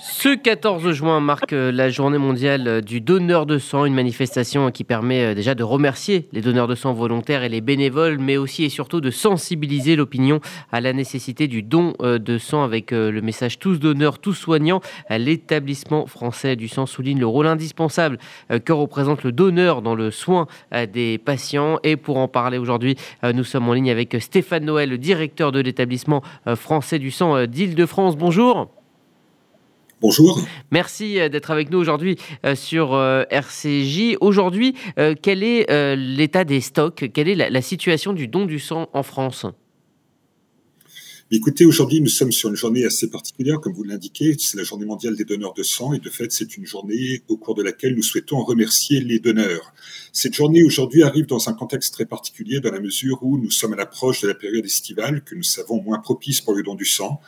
Ce 14 juin marque euh, la journée mondiale euh, du donneur de sang, une manifestation qui permet euh, déjà de remercier les donneurs de sang volontaires et les bénévoles, mais aussi et surtout de sensibiliser l'opinion à la nécessité du don de sang avec le message tous donneurs, tous soignants. L'établissement français du sang souligne le rôle indispensable que représente le donneur dans le soin des patients. Et pour en parler aujourd'hui, nous sommes en ligne avec Stéphane Noël, directeur de l'établissement français du sang d'Île-de-France. Bonjour. Bonjour. Merci euh, d'être avec nous aujourd'hui euh, sur euh, RCJ. Aujourd'hui, quel est l'état des stocks? Quelle est la situation du don du sang en France? Écoutez, aujourd'hui, nous sommes sur une journée assez particulière, comme vous l'indiquez. C'est la journée mondiale des donneurs de sang et de fait, c'est une journée au cours de laquelle nous souhaitons remercier les donneurs. Cette journée aujourd'hui arrive dans un contexte très particulier dans la mesure où nous sommes à l'approche de la période estivale que nous savons moins propice pour le don du sang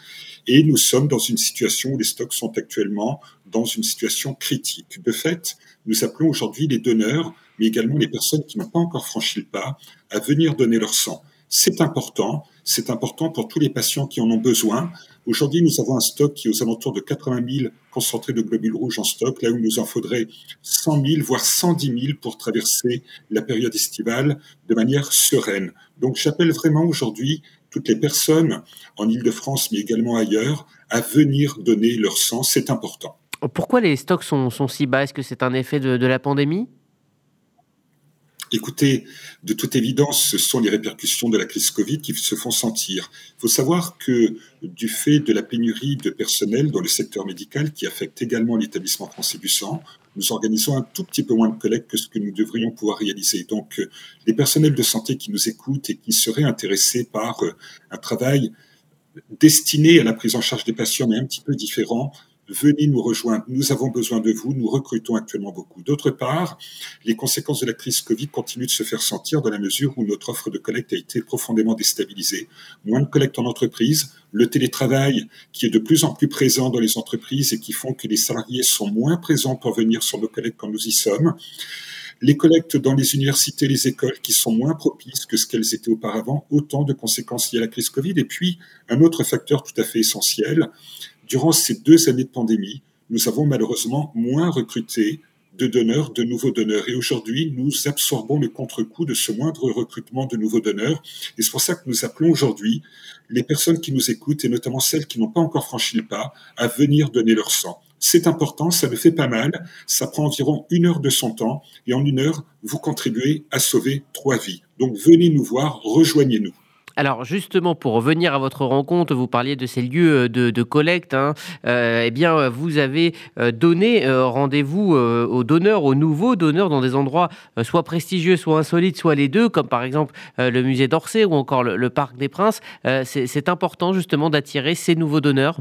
et nous sommes dans une situation où les stocks sont actuellement dans une situation critique. De fait, nous appelons aujourd'hui les donneurs, mais également les personnes qui n'ont pas encore franchi le pas, à venir donner leur sang. C'est important, c'est important pour tous les patients qui en ont besoin. Aujourd'hui, nous avons un stock qui est aux alentours de 80 000 concentrés de globules rouges en stock, là où nous en faudrait 100 000, voire 110 000 pour traverser la période estivale de manière sereine. Donc j'appelle vraiment aujourd'hui toutes les personnes en Ile-de-France, mais également ailleurs, à venir donner leur sang. C'est important. Pourquoi les stocks sont, si bas? Est-ce que c'est un effet de la pandémie? Écoutez, de toute évidence, ce sont les répercussions de la crise Covid qui se font sentir. Il faut savoir que du fait de la pénurie de personnel dans le secteur médical qui affecte également l'établissement français du sang, nous organisons un tout petit peu moins de collectes que ce que nous devrions pouvoir réaliser. Donc, les personnels de santé qui nous écoutent et qui seraient intéressés par un travail destiné à la prise en charge des patients, mais un petit peu différent, venez nous rejoindre, nous avons besoin de vous, nous recrutons actuellement beaucoup. D'autre part, les conséquences de la crise Covid continuent de se faire sentir dans la mesure où notre offre de collecte a été profondément déstabilisée. Moins de collecte en entreprise, le télétravail qui est de plus en plus présent dans les entreprises et qui font que les salariés sont moins présents pour venir sur nos collectes quand nous y sommes les collectes dans les universités, les écoles qui sont moins propices que ce qu'elles étaient auparavant, autant de conséquences liées à la crise Covid. Et puis, un autre facteur tout à fait essentiel, durant ces deux années de pandémie, nous avons malheureusement moins recruté de donneurs, de nouveaux donneurs. Et aujourd'hui, nous absorbons le contre-coup de ce moindre recrutement de nouveaux donneurs. Et c'est pour ça que nous appelons aujourd'hui les personnes qui nous écoutent, et notamment celles qui n'ont pas encore franchi le pas, à venir donner leur sang. C'est important, ça ne fait pas mal, ça prend environ une heure de son temps, et en une heure, vous contribuez à sauver trois vies. Donc venez nous voir, rejoignez-nous. Alors justement, pour revenir à votre rencontre, vous parliez de ces lieux euh, de, collecte. Hein. Euh, eh bien, vous avez euh, donné rendez-vous aux donneurs, aux nouveaux donneurs, dans des endroits soit prestigieux, soit insolites, soit les deux, comme par exemple le musée d'Orsay ou encore le Parc des Princes. C'est important justement d'attirer ces nouveaux donneurs?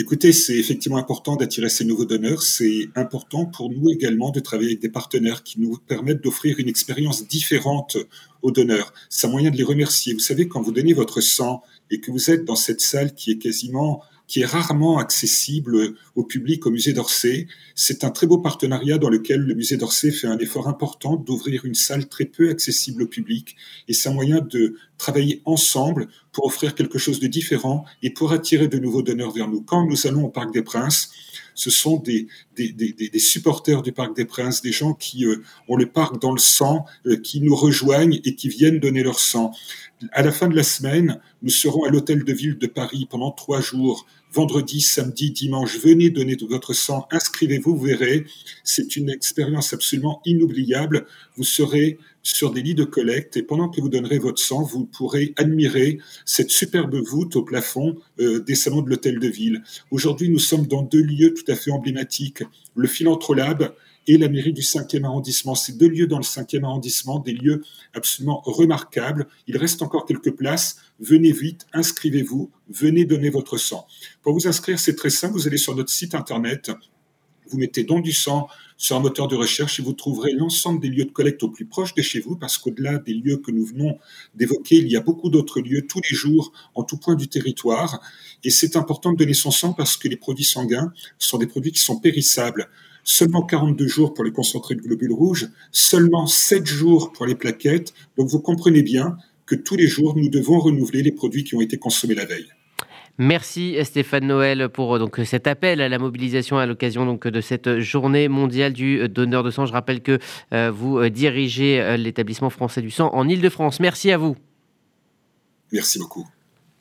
Écoutez, c'est effectivement important d'attirer ces nouveaux donneurs. C'est important pour nous également de travailler avec des partenaires qui nous permettent d'offrir une expérience différente aux donneurs. C'est un moyen de les remercier. Vous savez, quand vous donnez votre sang et que vous êtes dans cette salle qui est quasiment qui est rarement accessible au public au musée d'Orsay. C'est un très beau partenariat dans lequel le musée d'Orsay fait un effort important d'ouvrir une salle très peu accessible au public. Et c'est un moyen de travailler ensemble pour offrir quelque chose de différent et pour attirer de nouveaux donneurs vers nous. Quand nous allons au Parc des Princes, ce sont des, des, des, des, supporters du Parc des Princes, des gens qui euh, ont le parc dans le sang, euh, qui nous rejoignent et qui viennent donner leur sang. À la fin de la semaine, nous serons à l'hôtel de ville de Paris pendant trois jours vendredi, samedi, dimanche, venez donner votre sang, inscrivez-vous, vous verrez, c'est une expérience absolument inoubliable. Vous serez sur des lits de collecte et pendant que vous donnerez votre sang, vous pourrez admirer cette superbe voûte au plafond euh, des salons de l'hôtel de ville. Aujourd'hui, nous sommes dans deux lieux tout à fait emblématiques, le Philantrolab et la mairie du 5e arrondissement. Ces deux lieux dans le 5e arrondissement, des lieux absolument remarquables. Il reste encore quelques places. Venez vite, inscrivez-vous, venez donner votre sang. Pour vous inscrire, c'est très simple. Vous allez sur notre site internet, vous mettez don du sang sur un moteur de recherche et vous trouverez l'ensemble des lieux de collecte au plus proche de chez vous, parce qu'au-delà des lieux que nous venons d'évoquer, il y a beaucoup d'autres lieux tous les jours en tout point du territoire. Et c'est important de donner son sang parce que les produits sanguins sont des produits qui sont périssables seulement 42 jours pour les concentrés de globules rouges, seulement 7 jours pour les plaquettes. Donc vous comprenez bien que tous les jours, nous devons renouveler les produits qui ont été consommés la veille. Merci Stéphane Noël pour donc cet appel à la mobilisation à l'occasion donc de cette journée mondiale du donneur de sang. Je rappelle que vous dirigez l'établissement français du sang en Ile-de-France. Merci à vous. Merci beaucoup.